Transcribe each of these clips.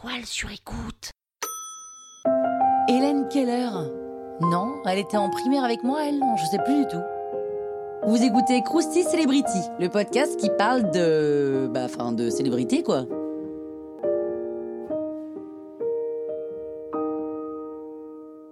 toile sur. Hélène Keller Non, elle était en primaire avec moi, elle je sais plus du tout. Vous écoutez Krusty Celebrity, le podcast qui parle de. Bah, enfin, de célébrité, quoi.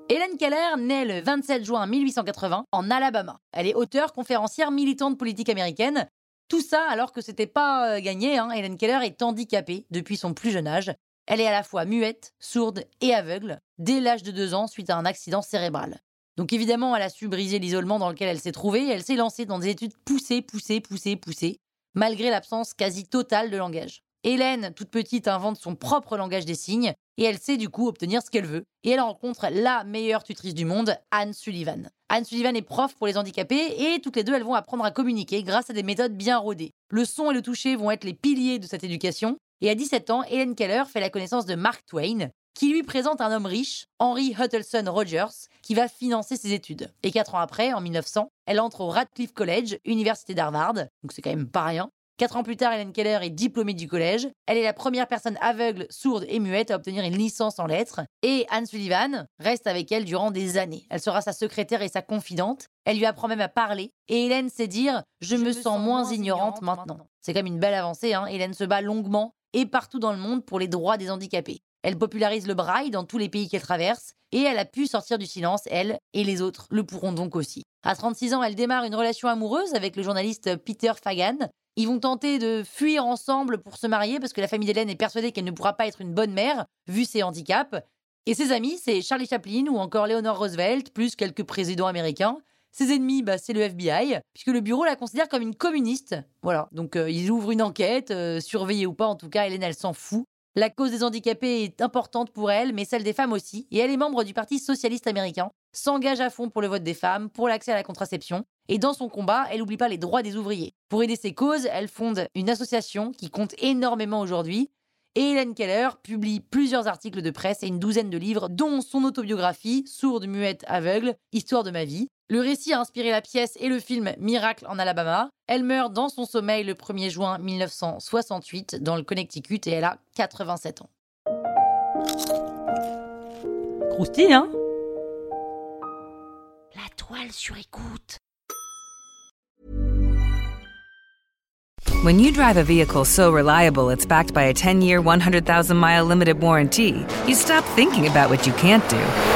Hélène Keller naît le 27 juin 1880 en Alabama. Elle est auteure, conférencière, militante politique américaine. Tout ça alors que c'était pas euh, gagné. Hein. Hélène Keller est handicapée depuis son plus jeune âge. Elle est à la fois muette, sourde et aveugle dès l'âge de deux ans suite à un accident cérébral. Donc évidemment, elle a su briser l'isolement dans lequel elle s'est trouvée et elle s'est lancée dans des études poussées, poussées, poussées, poussées, malgré l'absence quasi totale de langage. Hélène, toute petite, invente son propre langage des signes et elle sait du coup obtenir ce qu'elle veut. Et elle rencontre la meilleure tutrice du monde, Anne Sullivan. Anne Sullivan est prof pour les handicapés et toutes les deux elles vont apprendre à communiquer grâce à des méthodes bien rodées. Le son et le toucher vont être les piliers de cette éducation. Et à 17 ans, Hélène Keller fait la connaissance de Mark Twain, qui lui présente un homme riche, Henry Huttelson Rogers, qui va financer ses études. Et quatre ans après, en 1900, elle entre au Radcliffe College, université d'Harvard, donc c'est quand même pas rien. Quatre ans plus tard, Hélène Keller est diplômée du collège. Elle est la première personne aveugle, sourde et muette à obtenir une licence en lettres. Et Anne Sullivan reste avec elle durant des années. Elle sera sa secrétaire et sa confidente. Elle lui apprend même à parler. Et Hélène sait dire Je, me, sens, moins ignorante, maintenant. C'est même une belle avancée. Hein. Hélène se bat longuement et partout dans le monde pour les droits des handicapés. Elle popularise le braille dans tous les pays qu'elle traverse et elle a pu sortir du silence, elle, et les autres le pourront donc aussi. À 36 ans, elle démarre une relation amoureuse avec le journaliste Peter Fagan. Ils vont tenter de fuir ensemble pour se marier parce que la famille d'Hélène est persuadée qu'elle ne pourra pas être une bonne mère, vu ses handicaps. Et ses amis, c'est Charlie Chaplin ou encore Leonore Roosevelt, plus quelques présidents américains. Ses ennemis, bah, c'est le FBI, puisque le bureau la considère comme une communiste. Voilà, donc euh, ils ouvrent une enquête, euh, surveillée ou pas, en tout cas, Hélène, elle s'en fout. La cause des handicapés est importante pour elle, mais celle des femmes aussi, et elle est membre du Parti socialiste américain, s'engage à fond pour le vote des femmes, pour l'accès à la contraception, et dans son combat, elle n'oublie pas les droits des ouvriers. Pour aider ces causes, elle fonde une association qui compte énormément aujourd'hui, et Hélène Keller publie plusieurs articles de presse et une douzaine de livres, dont son autobiographie, Sourde, muette, aveugle, Histoire de ma vie. Le récit a inspiré la pièce et le film Miracle en Alabama. Elle meurt dans son sommeil le 1er juin 1968 dans le Connecticut et elle a 87 ans. Croustille, hein? La toile sur écoute. When you drive a vehicle so reliable it's backed by a 10-year, 100,000-mile limited warranty, you stop thinking about what you can't do